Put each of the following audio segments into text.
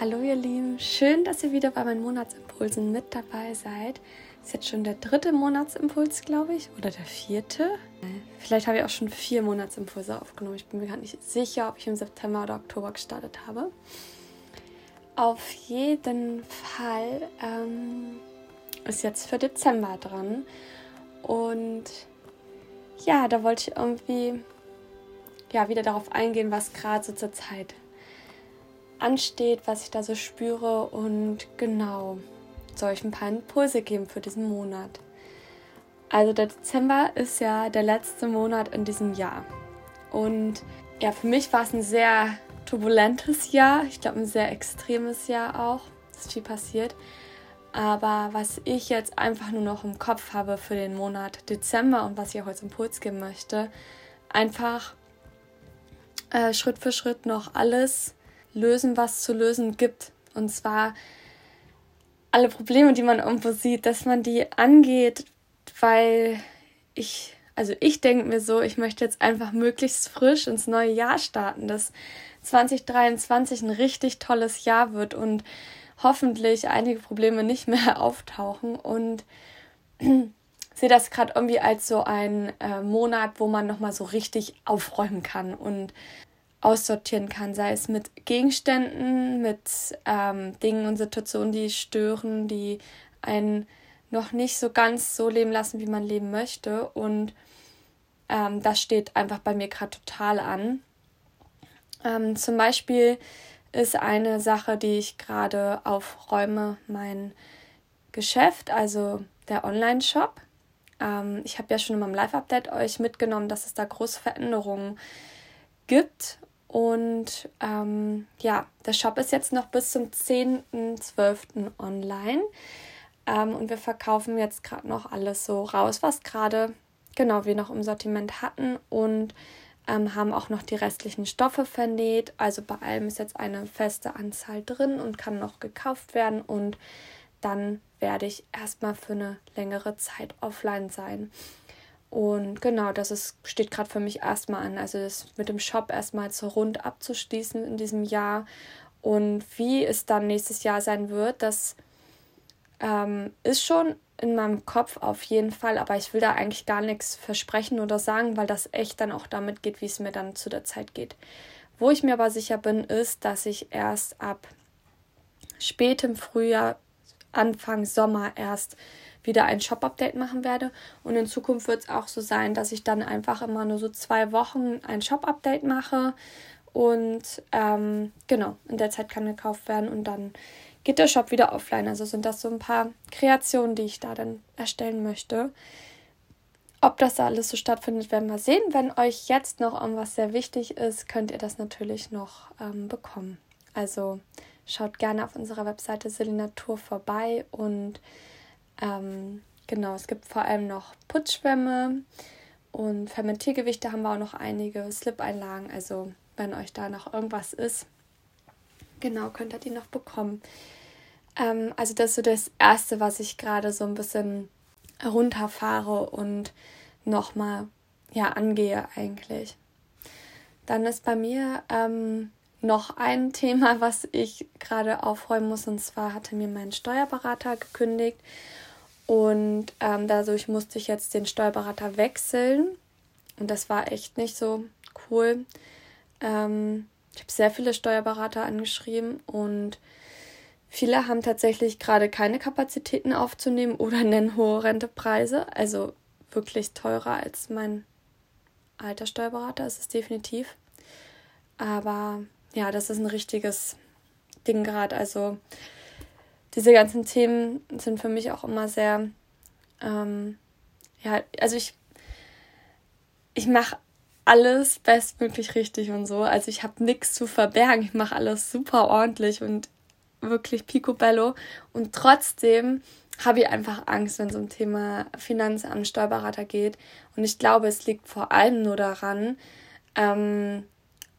Hallo ihr Lieben, schön, dass ihr wieder bei meinen Monatsimpulsen mit dabei seid. Ist jetzt schon der dritte Monatsimpuls, glaube ich, oder der vierte. Vielleicht habe ich auch schon vier Monatsimpulse aufgenommen. Ich bin mir gar nicht sicher, ob ich im September oder Oktober gestartet habe. Auf jeden Fall ähm, ist jetzt für Dezember dran. Und ja, da wollte ich irgendwie ja, wieder darauf eingehen, was gerade so zur Zeit ansteht, was ich da so spüre und genau, soll ich ein paar Impulse geben für diesen Monat. Also der Dezember ist ja der letzte Monat in diesem Jahr. Und ja, für mich war es ein sehr turbulentes Jahr. Ich glaube, ein sehr extremes Jahr auch. Es ist viel passiert. Aber was ich jetzt einfach nur noch im Kopf habe für den Monat Dezember und was ich auch als Impuls geben möchte, einfach äh, Schritt für Schritt noch alles lösen, was zu lösen gibt. Und zwar alle Probleme, die man irgendwo sieht, dass man die angeht, weil ich, also ich denke mir so, ich möchte jetzt einfach möglichst frisch ins neue Jahr starten, dass 2023 ein richtig tolles Jahr wird und hoffentlich einige Probleme nicht mehr auftauchen und sehe das gerade irgendwie als so ein äh, Monat, wo man nochmal so richtig aufräumen kann und aussortieren kann, sei es mit Gegenständen, mit ähm, Dingen und Situationen, die stören, die einen noch nicht so ganz so leben lassen, wie man leben möchte. Und ähm, das steht einfach bei mir gerade total an. Ähm, zum Beispiel ist eine Sache, die ich gerade aufräume, mein Geschäft, also der Online-Shop. Ähm, ich habe ja schon in meinem Live-Update euch mitgenommen, dass es da große Veränderungen gibt und ähm, ja, der Shop ist jetzt noch bis zum 10.12. online. Ähm, und wir verkaufen jetzt gerade noch alles so raus, was gerade genau wir noch im Sortiment hatten. Und ähm, haben auch noch die restlichen Stoffe vernäht. Also bei allem ist jetzt eine feste Anzahl drin und kann noch gekauft werden. Und dann werde ich erstmal für eine längere Zeit offline sein. Und genau, das ist, steht gerade für mich erstmal an. Also das mit dem Shop erstmal so rund abzuschließen in diesem Jahr. Und wie es dann nächstes Jahr sein wird, das ähm, ist schon in meinem Kopf auf jeden Fall, aber ich will da eigentlich gar nichts versprechen oder sagen, weil das echt dann auch damit geht, wie es mir dann zu der Zeit geht. Wo ich mir aber sicher bin, ist, dass ich erst ab spätem Frühjahr, Anfang Sommer erst wieder ein Shop-Update machen werde. Und in Zukunft wird es auch so sein, dass ich dann einfach immer nur so zwei Wochen ein Shop-Update mache. Und ähm, genau, in der Zeit kann gekauft werden und dann geht der Shop wieder offline. Also sind das so ein paar Kreationen, die ich da dann erstellen möchte. Ob das da alles so stattfindet, werden wir sehen. Wenn euch jetzt noch irgendwas sehr wichtig ist, könnt ihr das natürlich noch ähm, bekommen. Also schaut gerne auf unserer Webseite Selinatur vorbei und ähm, genau, es gibt vor allem noch Putzschwämme und Fermentiergewichte haben wir auch noch einige, Slip-Einlagen. Also, wenn euch da noch irgendwas ist, genau, könnt ihr die noch bekommen. Ähm, also, das ist so das Erste, was ich gerade so ein bisschen runterfahre und nochmal ja, angehe eigentlich. Dann ist bei mir ähm, noch ein Thema, was ich gerade aufräumen muss. Und zwar hatte mir mein Steuerberater gekündigt und ähm, dadurch musste ich jetzt den Steuerberater wechseln. Und das war echt nicht so cool. Ähm, ich habe sehr viele Steuerberater angeschrieben und viele haben tatsächlich gerade keine Kapazitäten aufzunehmen oder nennen hohe Rentepreise. Also wirklich teurer als mein alter Steuerberater ist es definitiv. Aber ja, das ist ein richtiges Ding gerade. Also diese ganzen Themen sind für mich auch immer sehr, ähm, ja, also ich, ich mache alles bestmöglich richtig und so. Also ich habe nichts zu verbergen. Ich mache alles super ordentlich und wirklich picobello. Und trotzdem habe ich einfach Angst, wenn es um Thema Finanzamt, Steuerberater geht. Und ich glaube, es liegt vor allem nur daran, ähm,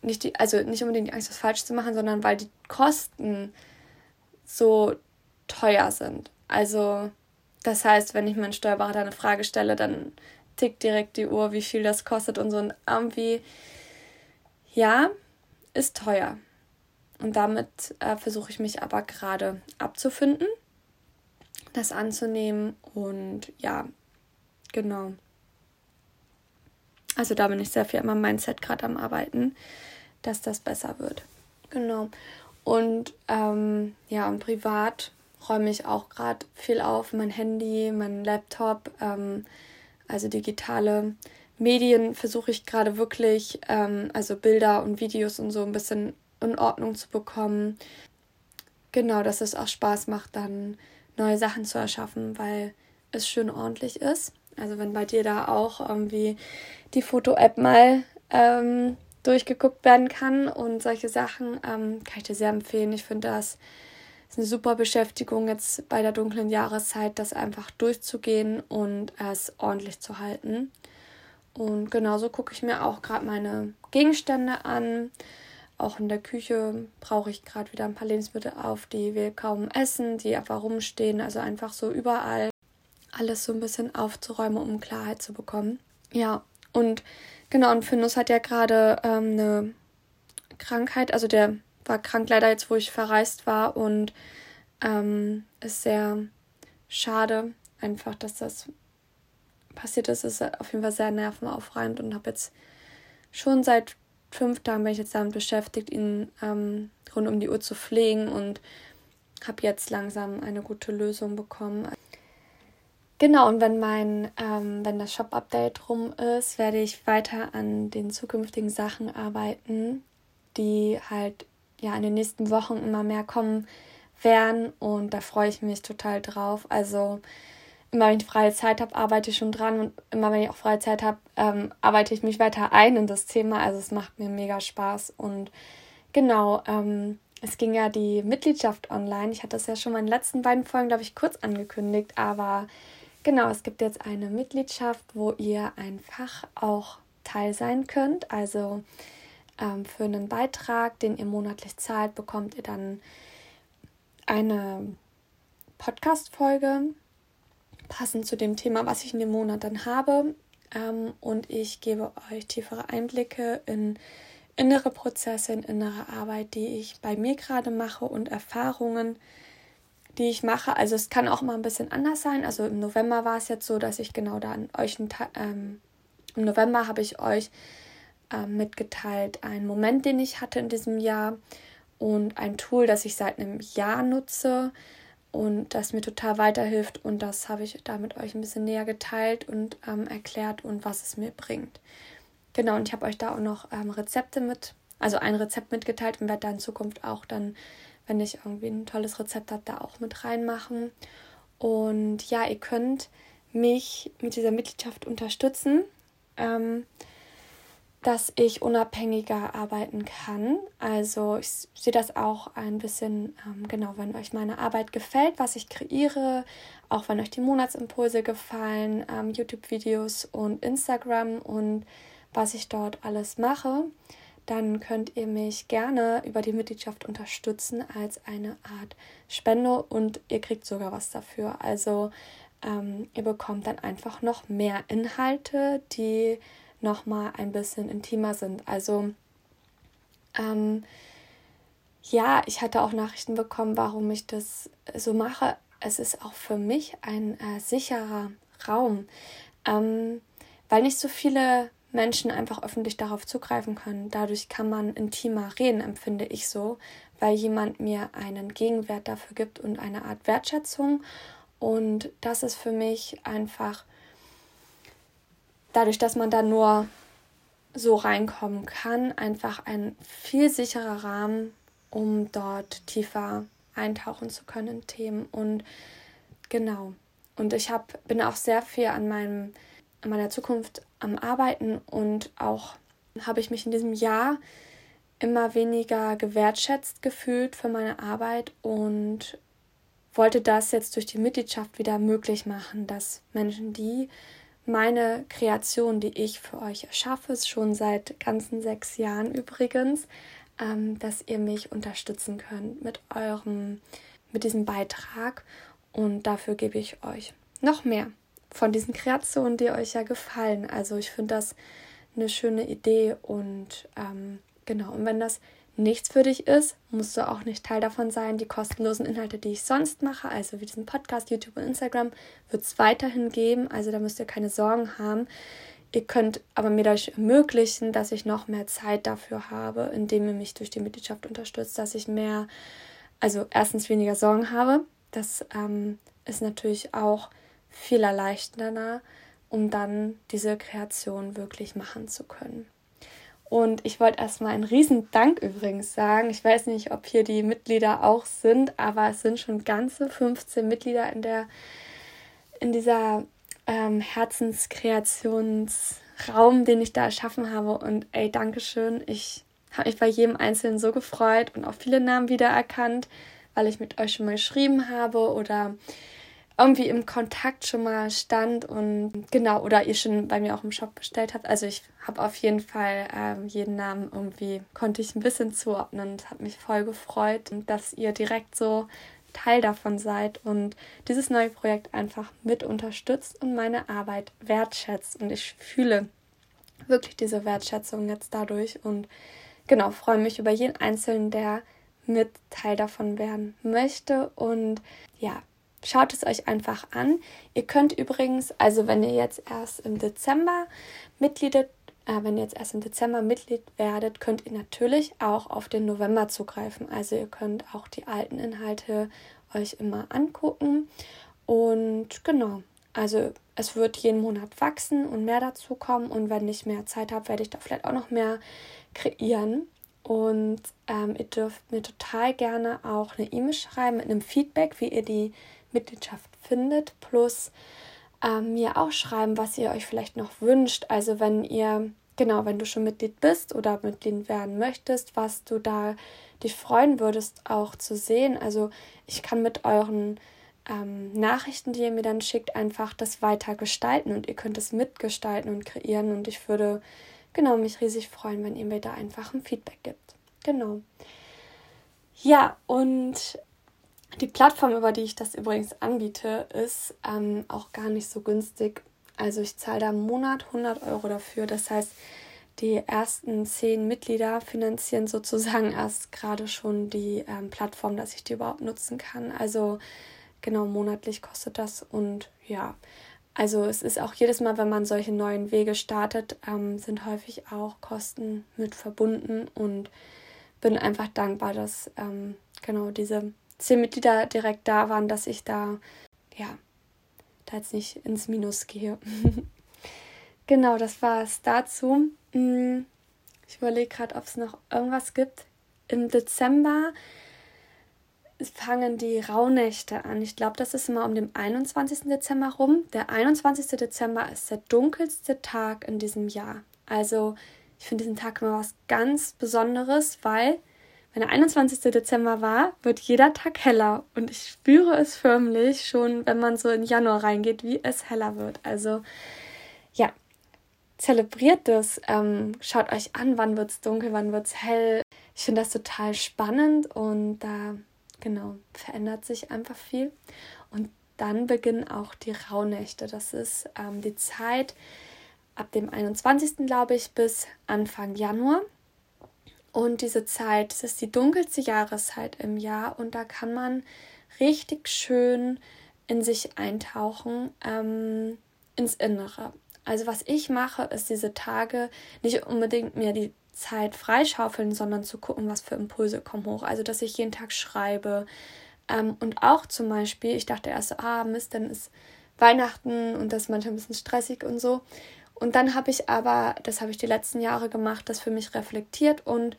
nicht die, also nicht unbedingt die Angst, was falsch zu machen, sondern weil die Kosten so teuer sind. Also, das heißt, wenn ich meinen Steuerberater eine Frage stelle, dann tickt direkt die Uhr, wie viel das kostet und so. Und irgendwie, ja, ist teuer. und damit äh, versuche ich mich aber gerade abzufinden, das anzunehmen und ja, genau. Also da bin ich sehr viel meinem Mindset gerade am Arbeiten, dass das besser wird. Genau. Und ähm, ja, und privat räume ich auch gerade viel auf. Mein Handy, mein Laptop, ähm, also digitale Medien versuche ich gerade wirklich, ähm, also Bilder und Videos und so ein bisschen in Ordnung zu bekommen. Genau, dass es auch Spaß macht, dann neue Sachen zu erschaffen, weil es schön ordentlich ist. Also wenn bei dir da auch irgendwie die Foto-App mal ähm, durchgeguckt werden kann und solche Sachen, ähm, kann ich dir sehr empfehlen. Ich finde das eine super Beschäftigung jetzt bei der dunklen Jahreszeit, das einfach durchzugehen und es ordentlich zu halten. Und genauso gucke ich mir auch gerade meine Gegenstände an. Auch in der Küche brauche ich gerade wieder ein paar Lebensmittel auf, die wir kaum essen, die einfach rumstehen. Also einfach so überall alles so ein bisschen aufzuräumen, um Klarheit zu bekommen. Ja, und genau, und Findus hat ja gerade ähm, eine Krankheit, also der war krank leider jetzt, wo ich verreist war und ähm, ist sehr schade, einfach, dass das passiert ist. Ist auf jeden Fall sehr nervenaufreibend und habe jetzt schon seit fünf Tagen bin ich jetzt damit beschäftigt, ihn ähm, rund um die Uhr zu pflegen und habe jetzt langsam eine gute Lösung bekommen. Genau, und wenn mein, ähm, wenn das Shop-Update rum ist, werde ich weiter an den zukünftigen Sachen arbeiten, die halt ja in den nächsten Wochen immer mehr kommen werden. Und da freue ich mich total drauf. Also immer wenn ich freie Zeit habe, arbeite ich schon dran und immer wenn ich auch freie Zeit habe, ähm, arbeite ich mich weiter ein in das Thema. Also es macht mir mega Spaß. Und genau, ähm, es ging ja die Mitgliedschaft online. Ich hatte das ja schon mal in den letzten beiden Folgen, glaube ich, kurz angekündigt, aber Genau, es gibt jetzt eine Mitgliedschaft, wo ihr einfach auch Teil sein könnt. Also ähm, für einen Beitrag, den ihr monatlich zahlt, bekommt ihr dann eine Podcast-Folge passend zu dem Thema, was ich in dem Monat dann habe. Ähm, und ich gebe euch tiefere Einblicke in innere Prozesse, in innere Arbeit, die ich bei mir gerade mache und Erfahrungen, die ich mache. Also es kann auch mal ein bisschen anders sein. Also im November war es jetzt so, dass ich genau da an euch ähm, im November habe ich euch ähm, mitgeteilt einen Moment, den ich hatte in diesem Jahr und ein Tool, das ich seit einem Jahr nutze und das mir total weiterhilft und das habe ich da mit euch ein bisschen näher geteilt und ähm, erklärt und was es mir bringt. Genau, und ich habe euch da auch noch ähm, Rezepte mit, also ein Rezept mitgeteilt und werde da in Zukunft auch dann wenn ich irgendwie ein tolles Rezept habe, da auch mit reinmachen. Und ja, ihr könnt mich mit dieser Mitgliedschaft unterstützen, ähm, dass ich unabhängiger arbeiten kann. Also ich sehe das auch ein bisschen, ähm, genau, wenn euch meine Arbeit gefällt, was ich kreiere, auch wenn euch die Monatsimpulse gefallen, ähm, YouTube-Videos und Instagram und was ich dort alles mache dann könnt ihr mich gerne über die Mitgliedschaft unterstützen als eine Art Spende und ihr kriegt sogar was dafür. Also ähm, ihr bekommt dann einfach noch mehr Inhalte, die nochmal ein bisschen intimer sind. Also ähm, ja, ich hatte auch Nachrichten bekommen, warum ich das so mache. Es ist auch für mich ein äh, sicherer Raum, ähm, weil nicht so viele Menschen einfach öffentlich darauf zugreifen können. Dadurch kann man intimer reden, empfinde ich so, weil jemand mir einen Gegenwert dafür gibt und eine Art Wertschätzung. Und das ist für mich einfach dadurch, dass man da nur so reinkommen kann, einfach ein viel sicherer Rahmen, um dort tiefer eintauchen zu können in Themen. Und genau. Und ich hab, bin auch sehr viel an meinem an meiner Zukunft am Arbeiten und auch habe ich mich in diesem Jahr immer weniger gewertschätzt gefühlt für meine Arbeit und wollte das jetzt durch die Mitgliedschaft wieder möglich machen, dass Menschen, die meine Kreation, die ich für euch erschaffe, schon seit ganzen sechs Jahren übrigens, ähm, dass ihr mich unterstützen könnt mit eurem, mit diesem Beitrag und dafür gebe ich euch noch mehr von diesen Kreationen, die euch ja gefallen. Also ich finde das eine schöne Idee und ähm, genau, und wenn das nichts für dich ist, musst du auch nicht Teil davon sein. Die kostenlosen Inhalte, die ich sonst mache, also wie diesen Podcast, YouTube und Instagram, wird es weiterhin geben. Also da müsst ihr keine Sorgen haben. Ihr könnt aber mir dadurch ermöglichen, dass ich noch mehr Zeit dafür habe, indem ihr mich durch die Mitgliedschaft unterstützt, dass ich mehr, also erstens weniger Sorgen habe. Das ähm, ist natürlich auch viel erleichternder, um dann diese Kreation wirklich machen zu können. Und ich wollte erstmal einen riesen Dank übrigens sagen. Ich weiß nicht, ob hier die Mitglieder auch sind, aber es sind schon ganze 15 Mitglieder in der in dieser ähm, Herzenskreationsraum, den ich da erschaffen habe. Und ey, Dankeschön. Ich habe mich bei jedem Einzelnen so gefreut und auch viele Namen wiedererkannt, weil ich mit euch schon mal geschrieben habe oder irgendwie im Kontakt schon mal stand und genau, oder ihr schon bei mir auch im Shop bestellt habt. Also ich habe auf jeden Fall ähm, jeden Namen irgendwie, konnte ich ein bisschen zuordnen und hat mich voll gefreut, dass ihr direkt so Teil davon seid und dieses neue Projekt einfach mit unterstützt und meine Arbeit wertschätzt. Und ich fühle wirklich diese Wertschätzung jetzt dadurch und genau, freue mich über jeden Einzelnen, der mit Teil davon werden möchte. Und ja, Schaut es euch einfach an. Ihr könnt übrigens, also wenn ihr jetzt erst im Dezember Mitglied, äh, wenn ihr jetzt erst im Dezember Mitglied werdet, könnt ihr natürlich auch auf den November zugreifen. Also ihr könnt auch die alten Inhalte euch immer angucken. Und genau, also es wird jeden Monat wachsen und mehr dazu kommen. Und wenn ich mehr Zeit habe, werde ich da vielleicht auch noch mehr kreieren. Und ähm, ihr dürft mir total gerne auch eine E-Mail schreiben mit einem Feedback, wie ihr die Mitgliedschaft findet, plus äh, mir auch schreiben, was ihr euch vielleicht noch wünscht. Also wenn ihr, genau, wenn du schon Mitglied bist oder Mitglied werden möchtest, was du da dich freuen würdest, auch zu sehen. Also ich kann mit euren ähm, Nachrichten, die ihr mir dann schickt, einfach das weiter gestalten und ihr könnt es mitgestalten und kreieren und ich würde genau mich riesig freuen, wenn ihr mir da einfach ein Feedback gibt. Genau. Ja, und die Plattform, über die ich das übrigens anbiete, ist ähm, auch gar nicht so günstig. Also ich zahle da im Monat 100 Euro dafür. Das heißt, die ersten zehn Mitglieder finanzieren sozusagen erst gerade schon die ähm, Plattform, dass ich die überhaupt nutzen kann. Also genau monatlich kostet das und ja, also es ist auch jedes Mal, wenn man solche neuen Wege startet, ähm, sind häufig auch Kosten mit verbunden und bin einfach dankbar, dass ähm, genau diese zehn Mitglieder direkt da waren, dass ich da, ja, da jetzt nicht ins Minus gehe. genau, das war es dazu. Mm, ich überlege gerade, ob es noch irgendwas gibt. Im Dezember fangen die Rauhnächte an. Ich glaube, das ist immer um den 21. Dezember rum. Der 21. Dezember ist der dunkelste Tag in diesem Jahr. Also ich finde diesen Tag immer was ganz Besonderes, weil wenn der 21. Dezember war, wird jeder Tag heller. Und ich spüre es förmlich schon, wenn man so in Januar reingeht, wie es heller wird. Also ja, zelebriert das. Ähm, schaut euch an, wann wird es dunkel, wann wird es hell. Ich finde das total spannend und da, genau, verändert sich einfach viel. Und dann beginnen auch die Rauhnächte. Das ist ähm, die Zeit ab dem 21. glaube ich bis Anfang Januar. Und diese Zeit, das ist die dunkelste Jahreszeit im Jahr und da kann man richtig schön in sich eintauchen, ähm, ins Innere. Also was ich mache, ist diese Tage nicht unbedingt mir die Zeit freischaufeln, sondern zu gucken, was für Impulse kommen hoch. Also dass ich jeden Tag schreibe. Ähm, und auch zum Beispiel, ich dachte erst, ah Mist, dann ist Weihnachten und das ist manchmal ein bisschen stressig und so. Und dann habe ich aber, das habe ich die letzten Jahre gemacht, das für mich reflektiert und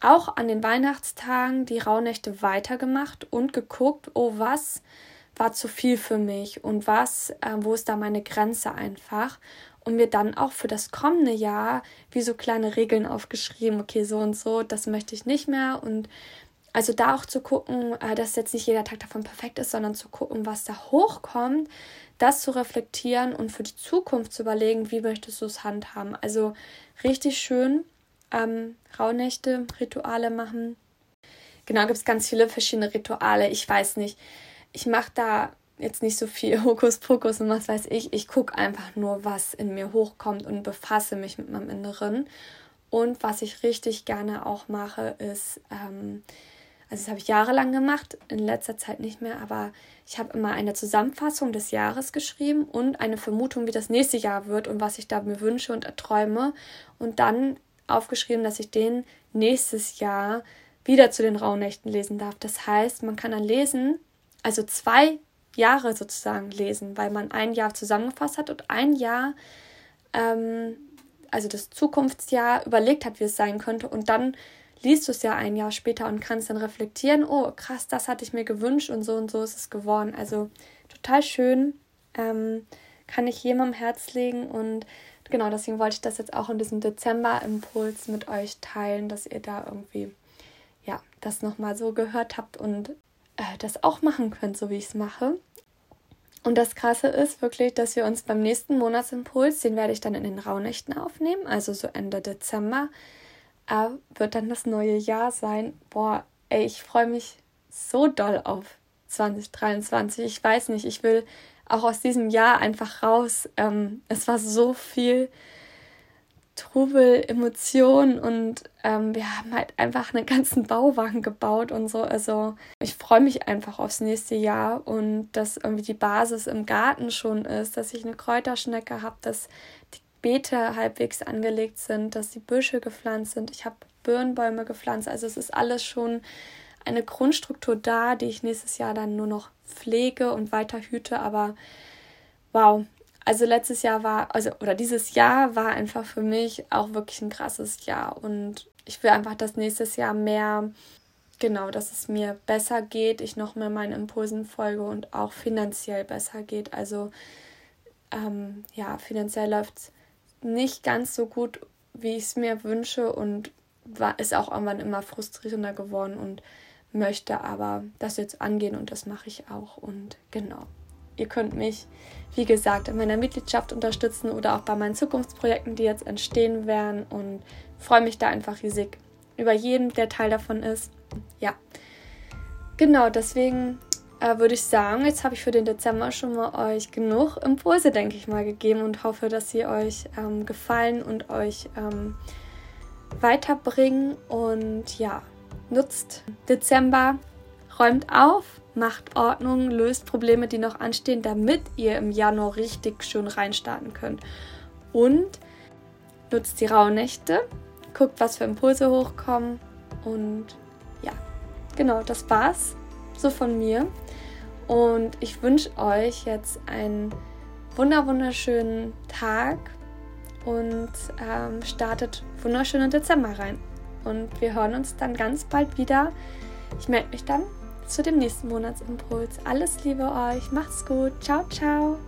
auch an den Weihnachtstagen die Rauhnächte weitergemacht und geguckt, oh, was war zu viel für mich und was, äh, wo ist da meine Grenze einfach. Und mir dann auch für das kommende Jahr wie so kleine Regeln aufgeschrieben, okay, so und so, das möchte ich nicht mehr. Und also da auch zu gucken, äh, dass jetzt nicht jeder Tag davon perfekt ist, sondern zu gucken, was da hochkommt, das zu reflektieren und für die Zukunft zu überlegen, wie möchtest du es handhaben. Also richtig schön ähm, Rauhnächte, Rituale machen. Genau, gibt es ganz viele verschiedene Rituale. Ich weiß nicht. Ich mache da jetzt nicht so viel Hokuspokus und was weiß ich. Ich gucke einfach nur, was in mir hochkommt und befasse mich mit meinem Inneren. Und was ich richtig gerne auch mache, ist, ähm, also das habe ich jahrelang gemacht, in letzter Zeit nicht mehr, aber ich habe immer eine Zusammenfassung des Jahres geschrieben und eine Vermutung, wie das nächste Jahr wird und was ich da mir wünsche und erträume. Und dann aufgeschrieben, dass ich den nächstes Jahr wieder zu den Rauhnächten lesen darf. Das heißt, man kann dann lesen, also zwei Jahre sozusagen lesen, weil man ein Jahr zusammengefasst hat und ein Jahr, ähm, also das Zukunftsjahr, überlegt hat, wie es sein könnte und dann liest du es ja ein Jahr später und kannst dann reflektieren, oh krass, das hatte ich mir gewünscht und so und so ist es geworden. Also total schön, ähm, kann ich jedem am Herz legen und genau deswegen wollte ich das jetzt auch in diesem Dezember-Impuls mit euch teilen, dass ihr da irgendwie ja das nochmal so gehört habt und äh, das auch machen könnt, so wie ich es mache. Und das Krasse ist wirklich, dass wir uns beim nächsten Monatsimpuls, den werde ich dann in den Rauhnächten aufnehmen, also so Ende Dezember, äh, wird dann das neue Jahr sein. Boah, ey, ich freue mich so doll auf 2023. Ich weiß nicht, ich will auch aus diesem Jahr einfach raus. Ähm, es war so viel Trubel, Emotionen und ähm, wir haben halt einfach einen ganzen Bauwagen gebaut und so. Also ich freue mich einfach aufs nächste Jahr und dass irgendwie die Basis im Garten schon ist, dass ich eine Kräuterschnecke habe, dass Beete halbwegs angelegt sind, dass die Büsche gepflanzt sind. Ich habe Birnbäume gepflanzt. Also es ist alles schon eine Grundstruktur da, die ich nächstes Jahr dann nur noch pflege und weiter hüte. Aber wow, also letztes Jahr war, also oder dieses Jahr war einfach für mich auch wirklich ein krasses Jahr. Und ich will einfach, dass nächstes Jahr mehr, genau, dass es mir besser geht, ich noch mehr meinen Impulsen folge und auch finanziell besser geht. Also ähm, ja, finanziell läuft es nicht ganz so gut, wie ich es mir wünsche und war, ist auch irgendwann immer frustrierender geworden und möchte aber das jetzt angehen und das mache ich auch. Und genau, ihr könnt mich, wie gesagt, in meiner Mitgliedschaft unterstützen oder auch bei meinen Zukunftsprojekten, die jetzt entstehen werden und freue mich da einfach riesig über jeden, der Teil davon ist. Ja, genau, deswegen äh, würde ich sagen, jetzt habe ich für den Dezember schon mal euch genug Impulse, denke ich mal, gegeben und hoffe, dass sie euch ähm, gefallen und euch ähm, weiterbringen. Und ja, nutzt Dezember, räumt auf, macht Ordnung, löst Probleme, die noch anstehen, damit ihr im Januar richtig schön reinstarten könnt. Und nutzt die Rauhnächte, guckt, was für Impulse hochkommen und ja, genau, das war's so von mir. Und ich wünsche euch jetzt einen wunder wunderschönen Tag und ähm, startet wunderschön in Dezember rein. Und wir hören uns dann ganz bald wieder. Ich melde mich dann zu dem nächsten Monatsimpuls. Alles Liebe euch, macht's gut, ciao, ciao.